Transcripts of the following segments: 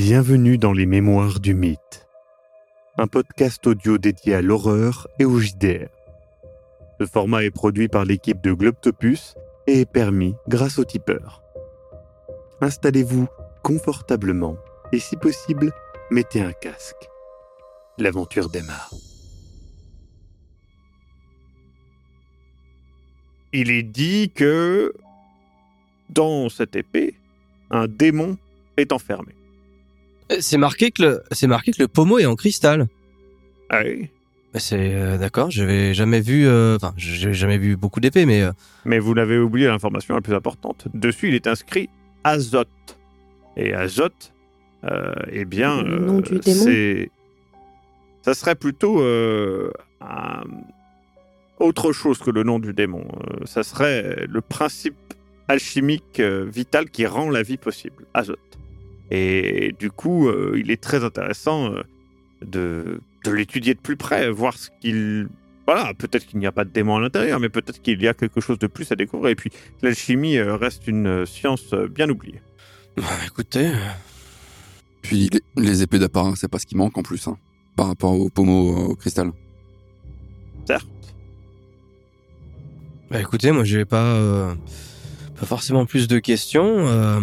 Bienvenue dans les Mémoires du Mythe, un podcast audio dédié à l'horreur et au JDR. Ce format est produit par l'équipe de Globtopus et est permis grâce au tipeur. Installez-vous confortablement et si possible, mettez un casque. L'aventure démarre. Il est dit que dans cette épée, un démon est enfermé. C'est marqué que le, c'est marqué que le pommeau est en cristal. Ah oui C'est euh, d'accord. J'avais jamais vu, euh, enfin, j'ai jamais vu beaucoup d'épées, mais euh, Mais vous l'avez oublié l'information la plus importante. Dessus, il est inscrit azote. Et azote, euh, eh bien, Le nom euh, du démon c'est. Ça serait plutôt euh, un- autre chose que le nom du démon. Ça serait le principe alchimique euh, vital qui rend la vie possible, azote. Et du coup, euh, il est très intéressant euh, de, de l'étudier de plus près, voir ce qu'il voilà, peut-être qu'il n'y a pas de démon à l'intérieur, mais peut-être qu'il y a quelque chose de plus à découvrir. Et puis, l'alchimie euh, reste une science bien oubliée. bah, écoutez, Puis les, les épées d'apparat, c'est pas ce qui manque en plus, hein, par rapport au pommeau euh, au cristal. Certes. bah, écoutez, moi, j'ai pas, euh, pas forcément plus de questions. euh,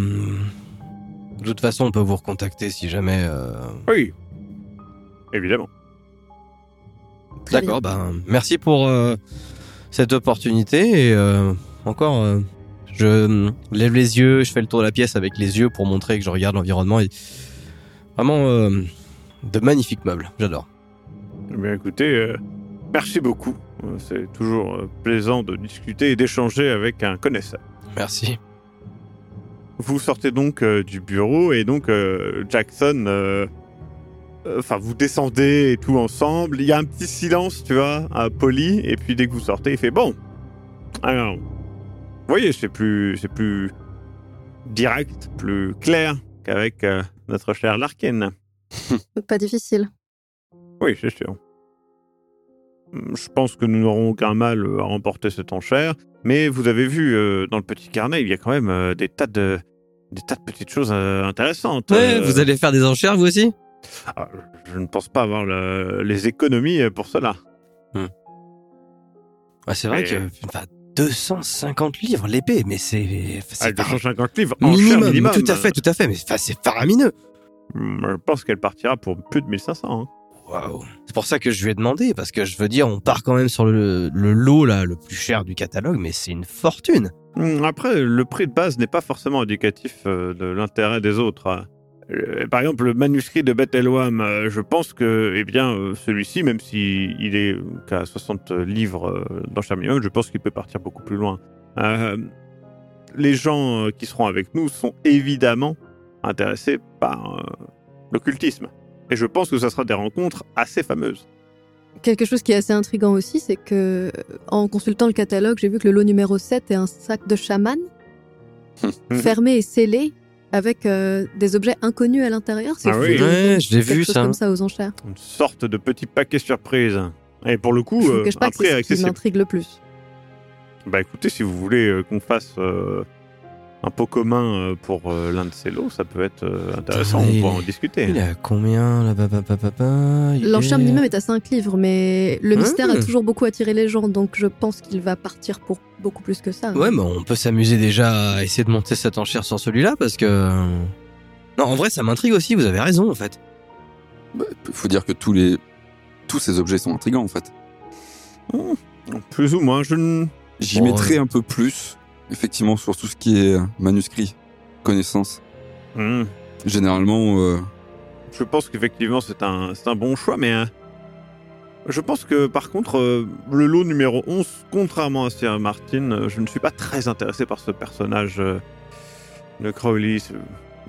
de toute façon, on peut vous recontacter si jamais. euh, Oui. Évidemment. Très D'accord. Ben, merci pour euh, cette opportunité et euh, encore. euh, je euh, lève les yeux, je fais le tour de la pièce avec les yeux pour montrer que je regarde l'environnement. Et vraiment euh, de magnifiques meubles, j'adore. Eh bien, écoutez, euh, merci beaucoup. Euh, C'est toujours euh, plaisant de discuter et d'échanger avec un connaisseur. Merci. Vous sortez donc euh, du bureau et donc euh, Jackson, euh, enfin vous descendez et tout ensemble. Il y a un petit silence, tu vois, à poli. Et puis dès que vous sortez, il fait bon. Alors, vous voyez, c'est plus, c'est plus direct, plus clair qu'avec notre cher Larkin. Pas difficile. Oui, c'est sûr. Hum, Je pense que nous n'aurons aucun mal euh, à remporter cette enchère, mais vous avez vu euh, dans le petit carnet, il y a quand même euh, des tas de des tas de petites choses intéressantes. Ouais, vous allez faire des enchères vous aussi? Ah, je ne pense pas avoir le- les économies pour cela. Ouais, C'est vrai Mais- que enfin, 250 livres l'épée, mais c'est Ah, c'est par- 250 livres, enchère minimum, minimum. Tout à fait, tout à fait, mais c'est faramineux. Hum, Je pense qu'elle partira pour plus de 1500. hein. C'est pour ça que je lui ai demandé, parce que je veux dire, on part quand même sur le, lot là, le plus cher du catalogue, mais c'est une fortune. Hum, Après, le prix de base n'est pas forcément indicatif euh, de l'intérêt des autres. hein. Euh, Par exemple, le manuscrit de Beth Elwam, euh, je pense que, eh bien, celui-ci, même s'il il est qu'à 60 livres dans minimum, je pense qu'il peut partir beaucoup plus loin. Les gens qui seront avec nous sont évidemment intéressés par l'occultisme. Et je pense que ça sera des rencontres assez fameuses. Quelque chose qui est assez intriguant aussi, c'est que en consultant le catalogue, j'ai vu que le lot numéro 7 est un sac de chaman, fermé et scellé, avec euh, des objets inconnus à l'intérieur. C'est Ah oui. Ouais, je l'ai vu, ça. comme ça aux enchères. Une sorte de petit paquet surprise. Et pour le coup, Je euh, pas prix c'est ce qui m'intrigue le plus. Bah écoutez, si vous voulez euh, qu'on fasse euh, un pot commun euh, pour euh, l'un de ces lots, ça peut être euh, intéressant, on pourra en discuter. Il est à combien là L'enchère est- minimum est à 5 livres, mais le Ah. mystère a toujours beaucoup attiré les gens, donc je pense qu'il va partir pour beaucoup plus que ça. Ouais, mais on peut s'amuser déjà à essayer de monter cette enchère sur celui-là, parce que... Non, en vrai, ça m'intrigue aussi, vous avez raison, en fait. Il Bah, faut dire que tous les tous ces objets sont intrigants en fait. Plus ou moins, je. J'y Bon, mettrai un peu plus, effectivement, sur tout ce qui est manuscrit, connaissance. Hmm. Généralement, euh, Je pense qu'effectivement c'est un, c'est un bon choix, mais euh, je pense que par contre, euh, le lot numéro 11, contrairement à Sir Martin, euh, je ne suis pas très intéressé par ce personnage euh, de Crowley. ce-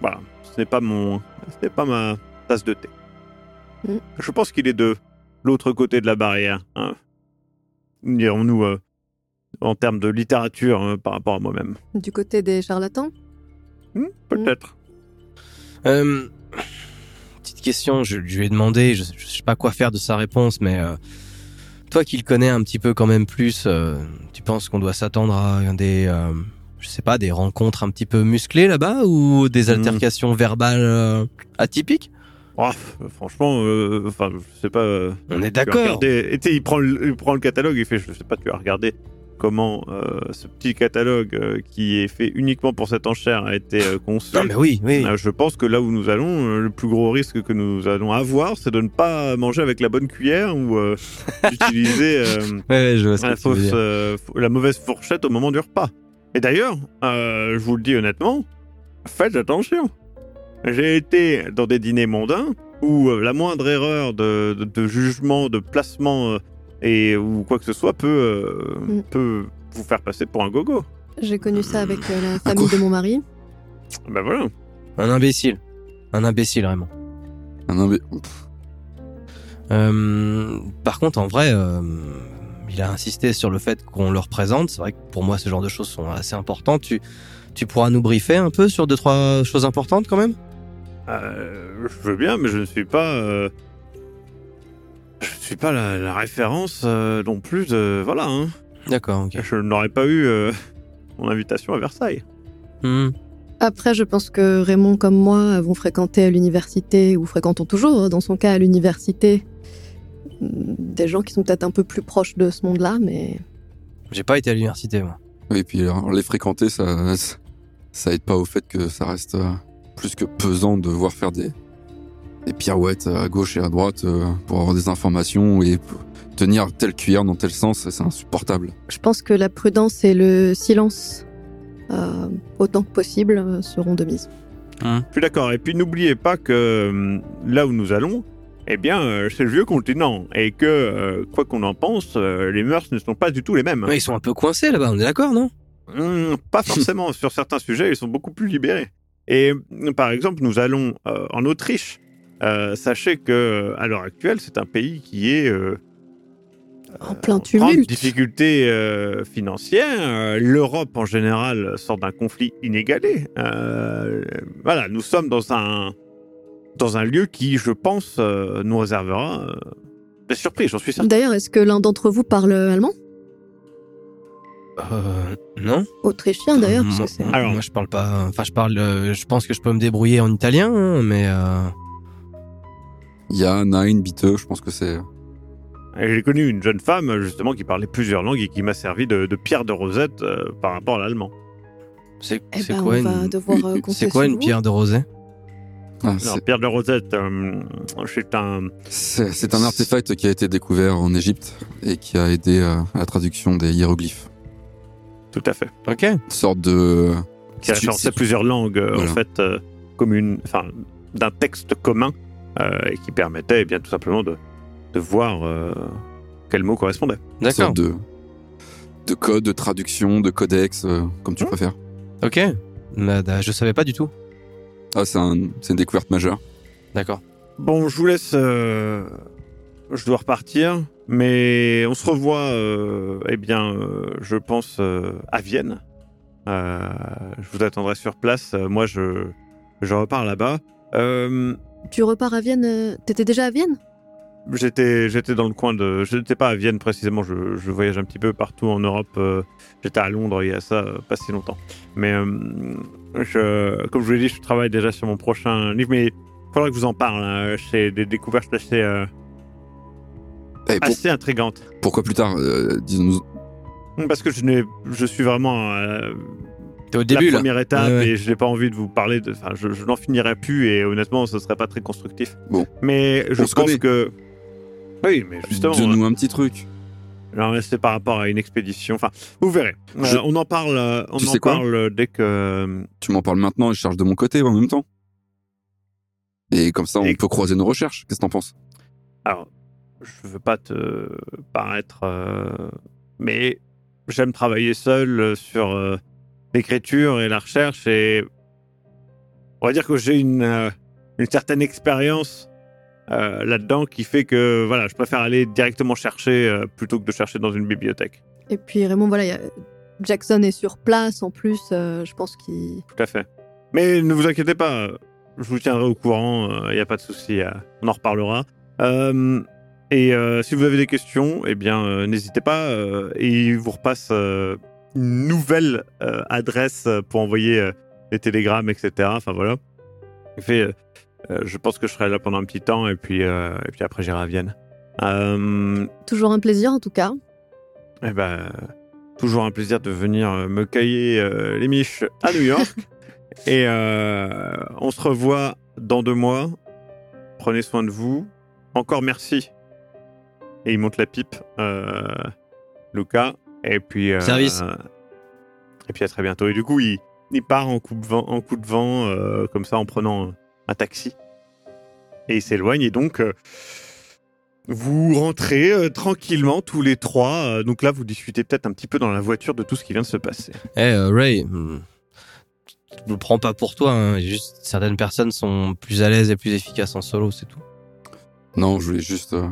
Voilà, ce n'est pas mon... Ce n'est pas ma tasse de thé. Mm. Je pense qu'il est de l'autre côté de la barrière. Hein. Dirons-nous euh, en termes de littérature euh, par rapport à moi-même. Du côté des charlatans? Hmm, Peut-être. Euh, petite question, je, je lui ai demandé, je, je sais pas quoi faire de sa réponse, mais euh, toi qui le connais un petit peu quand même plus, euh, tu penses qu'on doit s'attendre à des, euh, je sais pas, des rencontres un petit peu musclées là-bas ou des Mhm. altercations verbales euh, atypiques? Oh, franchement, euh, enfin, je sais pas. euh, On est d'accord. et il prend, le, il prend le catalogue, il fait, je sais pas, tu as regardé comment euh, ce petit catalogue euh, qui est fait uniquement pour cette enchère a été euh, conçu. Non mais oui, oui. Je pense que là où nous allons, le plus gros risque que nous allons avoir, c'est de ne pas manger avec la bonne cuillère ou d'utiliser Ouais, la, mauvaise fourchette au moment du repas. Et d'ailleurs, je vous le dis honnêtement, faites attention. J'ai été dans des dîners mondains où la moindre erreur de, de- de jugement, de placement et ou quoi que ce soit peut, euh, Mm. peut vous faire passer pour un gogo. J'ai connu ça avec euh, la famille de mon mari. Ben voilà. Un imbécile. Un imbécile, vraiment. Non, mais- Euh, par contre, en vrai, euh, il a insisté sur le fait qu'on le représente. C'est vrai que pour moi, ce genre de choses sont assez importantes. Tu, tu pourras nous briefer un peu sur deux, trois choses importantes quand même? Euh, je veux bien, mais je ne suis pas. Euh, je ne suis pas la, la référence euh, non plus de. Voilà, hein. D'accord, ok. Je n'aurais pas eu euh, mon invitation à Versailles. Hmm. Après, je pense que Raymond, comme moi, vont fréquenter à l'université, ou fréquentons toujours, hein, dans son cas, à l'université, mm, des gens qui sont peut-être un peu plus proches de ce monde-là, mais J'ai pas été à l'université, moi. Et puis alors, les fréquenter, ça, ça aide pas au fait que ça reste euh, plus que pesant de voir faire des, des pirouettes à gauche et à droite euh, pour avoir des informations et tenir telle cuillère dans tel sens, c'est insupportable. je pense que la prudence et le silence, euh, autant que possible, euh, seront de mise. Je suis d'accord. Et puis n'oubliez pas que euh, là où nous allons, eh bien, euh, c'est le vieux continent. Et que, euh, quoi qu'on en pense, euh, les mœurs ne sont pas du tout les mêmes. Ils sont un peu coincés là-bas, on est d'accord, non? Hum, pas forcément. Sur certains sujets, ils sont beaucoup plus libérés. Et euh, par exemple, nous allons euh, en Autriche. Euh, sachez que euh, à l'heure actuelle, c'est un pays qui est euh, En plein tumulte. difficulté euh, financière. Euh, L'Europe en général sort d'un conflit inégalé. Euh, voilà, nous sommes dans un dans un lieu qui, je pense, euh, nous réservera euh, des surprises. J'en suis certain. D'ailleurs, est-ce que l'un d'entre vous parle allemand? Euh, non. Autrichien, d'ailleurs, parce Moi- que c'est... Alors- moi, je parle pas. Enfin, je parle. euh, je pense que je peux me débrouiller en italien, hein, mais. Il y a Nine, Biteux, je pense que c'est. J'ai connu une jeune femme justement qui parlait plusieurs langues et qui m'a servi de, de pierre de rosette euh, par rapport à l'allemand. C'est Eh ben, quoi une. euh, C'est quoi une vous. pierre de rosée? Ah, pierre de rosette, euh, c'est un c'est un artefact qui a été découvert en Égypte et qui a aidé euh, à la traduction des hiéroglyphes. tout à fait Ok. Une sorte de. qui référençait plusieurs langues Voilà. en fait euh, communes, enfin d'un texte commun et qui permettait eh bien tout simplement de, de voir euh, quel mot correspondait. D'accord. de, de code, de traduction, de codex, euh, comme tu préfères. Ok. Bah, bah, je savais pas du tout. Ah, c'est un- c'est une découverte majeure. D'accord. Bon, je vous laisse. euh, je dois repartir, mais on se revoit. euh, eh bien, euh, je pense euh, à Vienne. Euh, je vous attendrai sur place. Euh, moi, je je repars là-bas. Tu repars à Vienne euh, T'étais déjà à Vienne? J'étais, j'étais dans le coin de. Je n'étais pas à Vienne précisément, je, je voyage un petit peu partout en Europe. euh, j'étais à Londres il y a ça euh, pas si longtemps. Mais je, comme je vous l'ai dit, je travaille déjà sur mon prochain livre, mais il faudra que je vous en parle. hein. C'est des découvertes assez, pour- assez intrigantes. pourquoi plus tard euh, Disons-nous. Parce que je, n'ai, je suis vraiment au la début là. première étape Ouais, ouais. et je n'ai pas envie de vous parler. De, enfin, je, je n'en finirai plus et honnêtement, ce serait pas très constructif. Bon. Mais je On se pense connaît. que. Oui, mais justement. Donne-nous un petit truc. Alors, c'est par rapport à une expédition. Enfin, vous verrez. Euh, on en parle. euh, On Tu en sais quoi parle dès que. euh, Tu m'en parles maintenant et je charge de mon côté en même temps. Et comme ça, on Et- peut croiser nos recherches. Qu'est-ce que t'en penses? Alors, je veux pas te paraître, euh, mais j'aime travailler seul euh, sur euh, l'écriture et la recherche et on va dire que j'ai une euh, une certaine expérience euh, là-dedans qui fait que voilà, je préfère aller directement chercher euh, plutôt que de chercher dans une bibliothèque. Et puis Raymond, voilà, a- Jackson est sur place en plus, je pense qu'il... Tout à fait. Mais ne vous inquiétez pas, je vous tiendrai au courant, il n'y a pas de souci, on en reparlera. Et si vous avez des questions, eh bien, n'hésitez pas, et il vous repasse, une nouvelle euh, adresse euh, pour envoyer euh, les télégrammes, etc. Enfin voilà. Il fait, euh, euh, je pense que je serai là pendant un petit temps et puis, euh, et puis après j'irai à Vienne. Euh, Toujours un plaisir en tout cas. eh ben, toujours un plaisir de venir euh, me cailler euh, les miches à New York. et euh, on se revoit dans deux mois. Prenez soin de vous. Encore merci. Et il monte la pipe, euh, Lucas. Et puis. euh, Service. et puis à très bientôt. Et du coup, il, il part en coup de vent, en coup de vent euh, comme ça, en prenant un taxi. Et il s'éloigne. Et donc. euh, vous rentrez euh, tranquillement tous les trois. euh, donc là, vous discutez peut-être un petit peu dans la voiture de tout ce qui vient de se passer. Eh, euh, Ray, hmm, je le prends pas pour toi. Hein. Juste, certaines personnes sont plus à l'aise et plus efficaces en solo, c'est tout. Non, je voulais juste euh,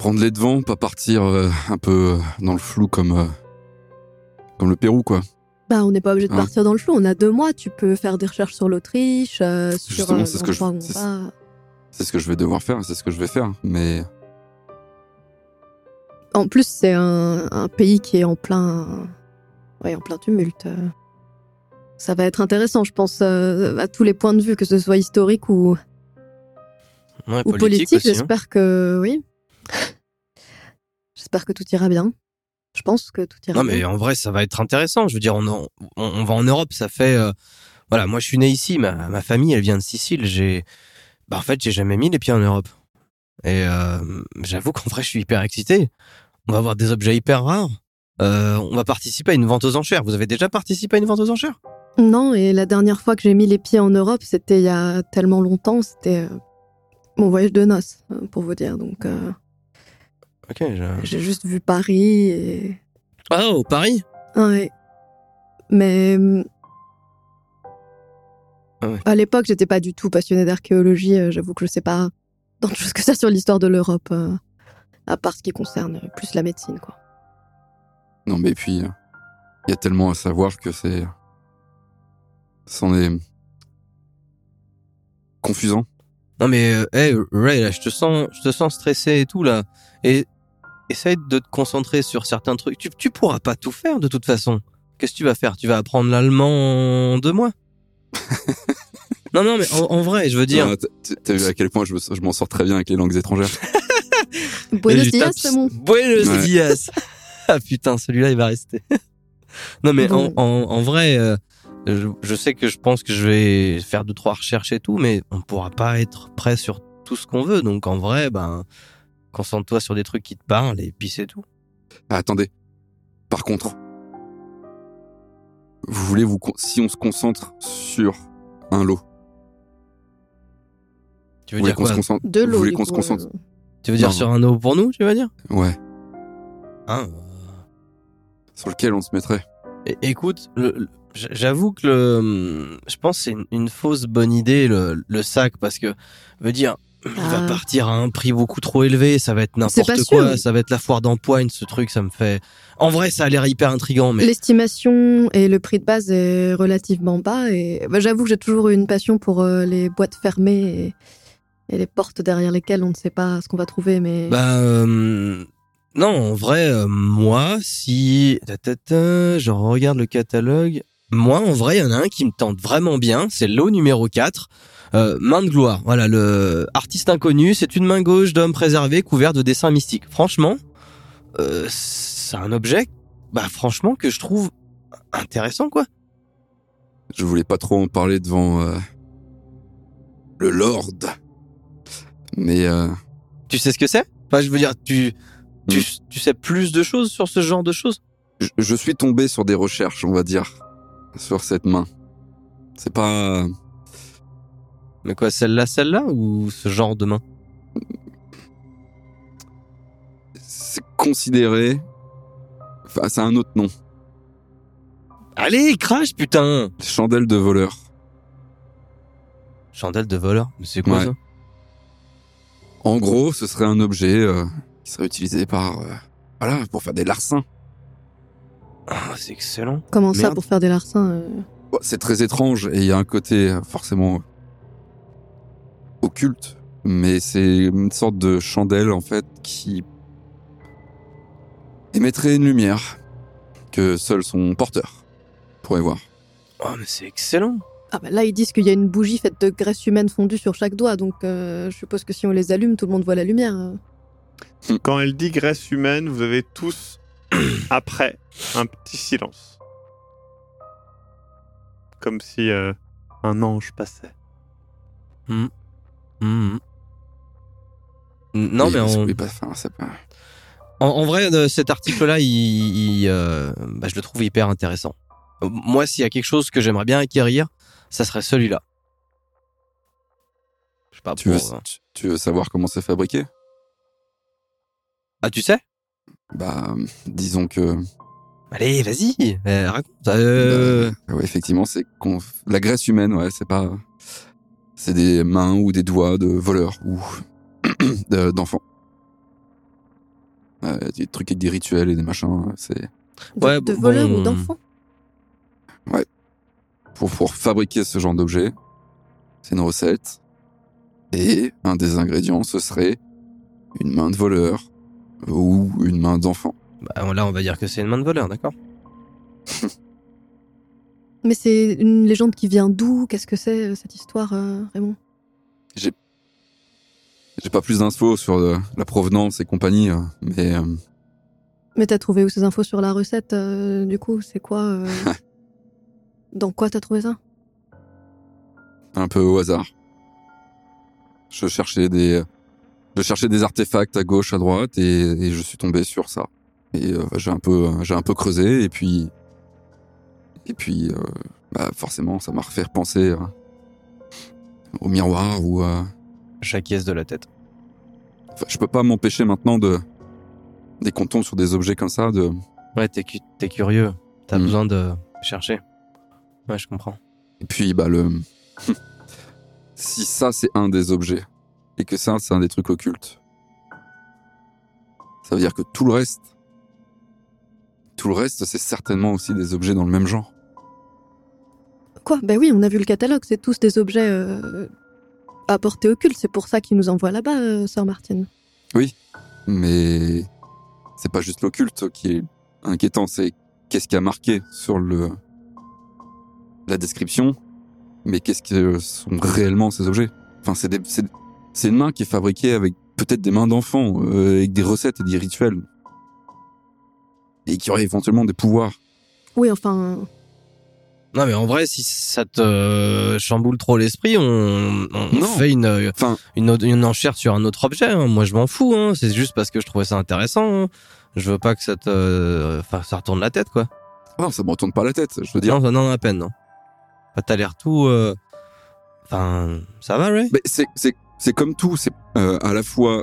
prendre les devants, pas partir euh, un peu euh, dans le flou comme euh, comme le Pérou, quoi. Bah, on n'est pas obligé de Hein. partir dans le flou. On a deux mois. Tu peux faire des recherches sur l'Autriche, euh, sur Justement, euh, c'est ce que je- c'est- ce que je vais devoir faire, c'est ce que je vais faire. Mais En plus, c'est un, un pays qui est en plein, ouais, en plein tumulte. Ça va être intéressant, je pense, euh, à tous les points de vue, que ce soit historique ou, Ouais, ou politique. aussi, hein. J'espère que oui. J'espère que tout ira bien. Je pense que tout ira Non, mais bien. en vrai, ça va être intéressant. Je veux dire, on, en- on, on va en Europe, ça fait. euh, voilà, moi, je suis né ici, ma, ma famille, elle vient de Sicile. J'ai. Bah, en fait, j'ai jamais mis les pieds en Europe. Et euh, j'avoue qu'en vrai, je suis hyper excité. On va voir des objets hyper rares. Euh, on va participer à une vente aux enchères. Vous avez déjà participé à une vente aux enchères? Non, et la dernière fois que j'ai mis les pieds en Europe, c'était il y a tellement longtemps. C'était mon voyage de noces, pour vous dire. Donc, euh, Ok. j'ai juste vu Paris et Oh, Paris? Ouais. Mais Ah ouais. à l'époque, j'étais pas du tout passionnée d'archéologie. euh, J'avoue que je sais pas tant de choses que ça sur l'histoire de l'Europe, euh, à part ce qui concerne plus la médecine, quoi. non, mais puis euh, il y a tellement à savoir que c'est c'en est confusant. Non mais euh, hey, Ray, là, je te sens, je te sens stressé et tout là. Et essaye de te concentrer sur certains trucs. Tu, tu pourras pas tout faire de toute façon. Qu'est-ce que tu vas faire? Tu vas apprendre l'allemand en deux mois? Non non mais en, en vrai, je veux dire. T'as- vu à quel point je, me- je m'en sors très bien avec les langues étrangères. Buenos dias, bon. Buenos Ouais. dias. ah putain, celui-là il va rester. non mais en, Bon. en, en vrai, euh, je, je sais que je pense que je vais faire deux trois recherches et tout, mais on pourra pas être prêt sur tout ce qu'on veut. Donc en vrai, ben concentre-toi sur des trucs qui te parlent et puis c'est tout. Ah, attendez. Par contre, vous voulez vous con- si on se concentre sur un lot, Tu veux vous voulez dire qu'on quoi? se concentre De Vous l'eau. voulez du qu'on se concentre euh. Tu veux dire Non. sur un eau pour nous, tu veux dire? Ouais. Hein? Sur lequel on se mettrait é- Écoute, j'avoue que le, je pense que c'est une, une fausse bonne idée le, le sac parce que veut dire il va Ah. partir à un prix beaucoup trop élevé, ça va être n'importe sûr. quoi, ça va être la foire d'empoigne, ce truc, ça me fait. En vrai, ça a l'air hyper intrigant, mais L'estimation et le prix de base est relativement bas. Et bah, j'avoue que j'ai toujours eu une passion pour euh, les boîtes fermées et, et les portes derrière lesquelles on ne sait pas ce qu'on va trouver. Mais bah euh, non, en vrai, euh, moi, si je regarde le catalogue, moi, en vrai, il y en a un qui me tente vraiment bien, c'est l'eau numéro 4. Euh, main de gloire, voilà, le artiste inconnu, c'est une main gauche d'homme préservé couvert de dessins mystiques. Franchement, euh, c'est un objet, bah franchement que je trouve intéressant quoi. Je voulais pas trop en parler devant euh, le Lord. Mais euh, Tu sais ce que c'est? Enfin, je veux dire, tu, tu, Mm. tu sais plus de choses sur ce genre de choses? Je, je suis tombé sur des recherches, on va dire, sur cette main. C'est pas... Mais quoi, celle-là, celle-là ou ce genre de main? C'est considéré... Enfin, c'est un autre nom. Allez, crash, putain Chandelle de voleur. Chandelle de voleur, mais c'est quoi Ouais. ça? En gros, ce serait un objet euh, qui serait utilisé par... euh, voilà, pour faire des larcins. Ah, c'est excellent. comment ça pour faire des larcins euh, C'est très étrange et il y a un côté forcément occulte, mais c'est une sorte de chandelle en fait qui émettrait une lumière que seul son porteur pourrait voir. Oh, mais c'est excellent. Ah bah là, ils disent qu'il y a une bougie faite de graisse humaine fondue sur chaque doigt, donc euh, je suppose que si on les allume, tout le monde voit la lumière. hein. Quand elle dit graisse humaine, vous avez tous, après, un petit silence. Comme si euh, un ange passait. Mhm. Non, mais on- pas- pas- En, en vrai, cet article-là, il, il, euh, bah, je le trouve hyper intéressant. Moi, s'il y a quelque chose que j'aimerais bien acquérir, ça serait celui-là. Je sais pas tu, veux, pour, euh, tu, tu veux savoir comment c'est fabriqué? Ah, tu sais? Bah, disons que Allez, vas-y, euh, raconte. Euh, Bah, ouais, effectivement, c'est la graisse humaine, ouais, c'est pas c'est des mains ou des doigts de voleurs ou de- d'enfants. Euh, des trucs avec des rituels et des machins, c'est De, Ouais, de voleurs bon. ou d'enfants? Pour pour fabriquer ce genre d'objet, c'est une recette et un des ingrédients ce serait une main de voleur ou une main d'enfant. bah, là, on va dire que c'est une main de voleur, d'accord? Mais c'est une légende qui vient d'où? Qu'est-ce que c'est euh, cette histoire, euh, Raymond? J'ai pas plus d'infos sur euh, la provenance et compagnie, euh, mais euh, Mais t'as trouvé où ces infos sur la recette euh, Du coup, c'est quoi Dans quoi t'as trouvé ça? Un peu au hasard. Je cherchais des, je cherchais des artefacts à gauche, à droite, et, et je suis tombé sur ça. Et j'ai un peu, j'ai un peu creusé, et puis, et puis, euh, bah forcément, ça m'a refait penser au miroir ou à. Chaque de la tête. Enfin, je peux pas m'empêcher maintenant de, dès qu'on tombe sur des objets comme ça, de. Ouais, t'es, cu- t'es curieux. T'as Mm. besoin de chercher. Ouais, je comprends. Et puis, bah le, si ça c'est un des objets et que ça c'est un des trucs occultes, ça veut dire que tout le reste, tout le reste, c'est certainement aussi des objets dans le même genre. Quoi? Ben oui, on a vu le catalogue, c'est tous des objets euh, à portée occulte, c'est pour ça qu'ils nous envoient là-bas, euh, Sœur Martine. Mais c'est pas juste l'occulte qui est inquiétant, c'est qu'est-ce qui a marqué sur le la description, mais qu'est-ce que sont réellement ces objets? Enfin, c'est des- c'est une main qui est fabriquée avec peut-être des mains d'enfants, euh, avec des recettes et des rituels, et qui aurait éventuellement des pouvoirs. Oui, enfin, Non, mais en vrai, si ça te euh, chamboule trop l'esprit, on, fait une, euh, Enfin, une, enchère sur un autre objet. hein. Moi, je m'en fous. Hein. C'est juste parce que je trouvais ça intéressant. hein. Je veux pas que ça te, euh, enfin, ça retourne la tête, quoi. non, ça me retourne pas la tête. Je veux dire, Non, non, à peine, non. Enfin, T'as l'air tout, euh, enfin, ça va, Ray? Mais c'est c'est c'est comme tout, c'est euh, à la fois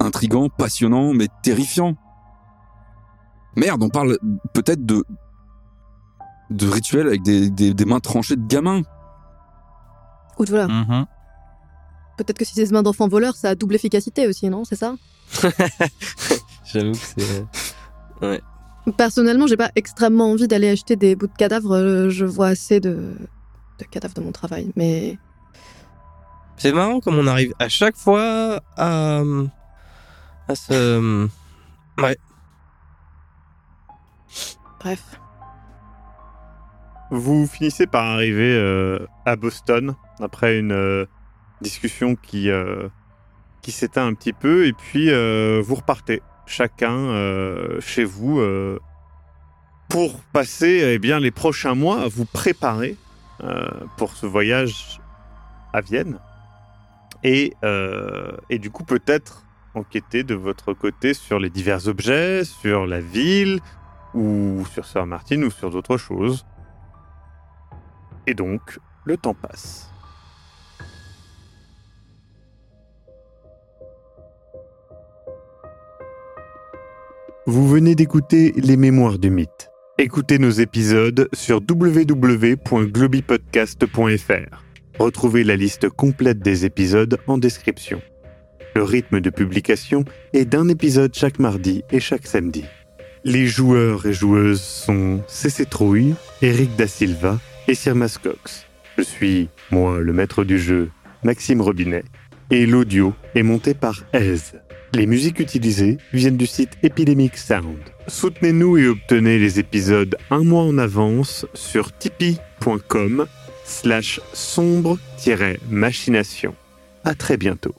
intrigant, passionnant, mais terrifiant. Merde, on parle peut-être de de rituels avec des, des, des mains tranchées de gamins. ou voilà. Mhm. Peut-être que si c'est des mains d'enfants voleurs, ça a double efficacité aussi, non? C'est ça? J'avoue que c'est. euh, Personnellement, j'ai pas extrêmement envie d'aller acheter des bouts de cadavres. euh, Je vois assez de, de cadavres de mon travail. Mais C'est marrant comme on arrive à chaque fois à, à se. Bref. Vous finissez par arriver euh, à Boston après une euh, discussion qui, euh, qui s'éteint un petit peu et puis vous repartez chacun chez vous pour passer eh bien, les prochains mois à vous préparer pour ce voyage à Vienne et, et du coup peut-être enquêter de votre côté sur les divers objets, sur la ville ou sur Sœur Martine ou sur d'autres choses. Et donc, le temps passe. Vous venez d'écouter Les Mémoires du Mythe. Écoutez nos épisodes sur www.globipodcast.fr. Retrouvez la liste complète des épisodes en description. Le rythme de publication est d'un épisode chaque mardi et chaque samedi. Les joueurs et joueuses sont CC Trouille, Eric Da Silva et Sir Cox. Je suis, moi, le maître du jeu, Maxime Robinet, et l'audio est monté par Aise. Les musiques utilisées viennent du site Epidemic Sound. Soutenez-nous et obtenez les épisodes un mois en avance sur tipeee.com slash sombre-machination. À très bientôt.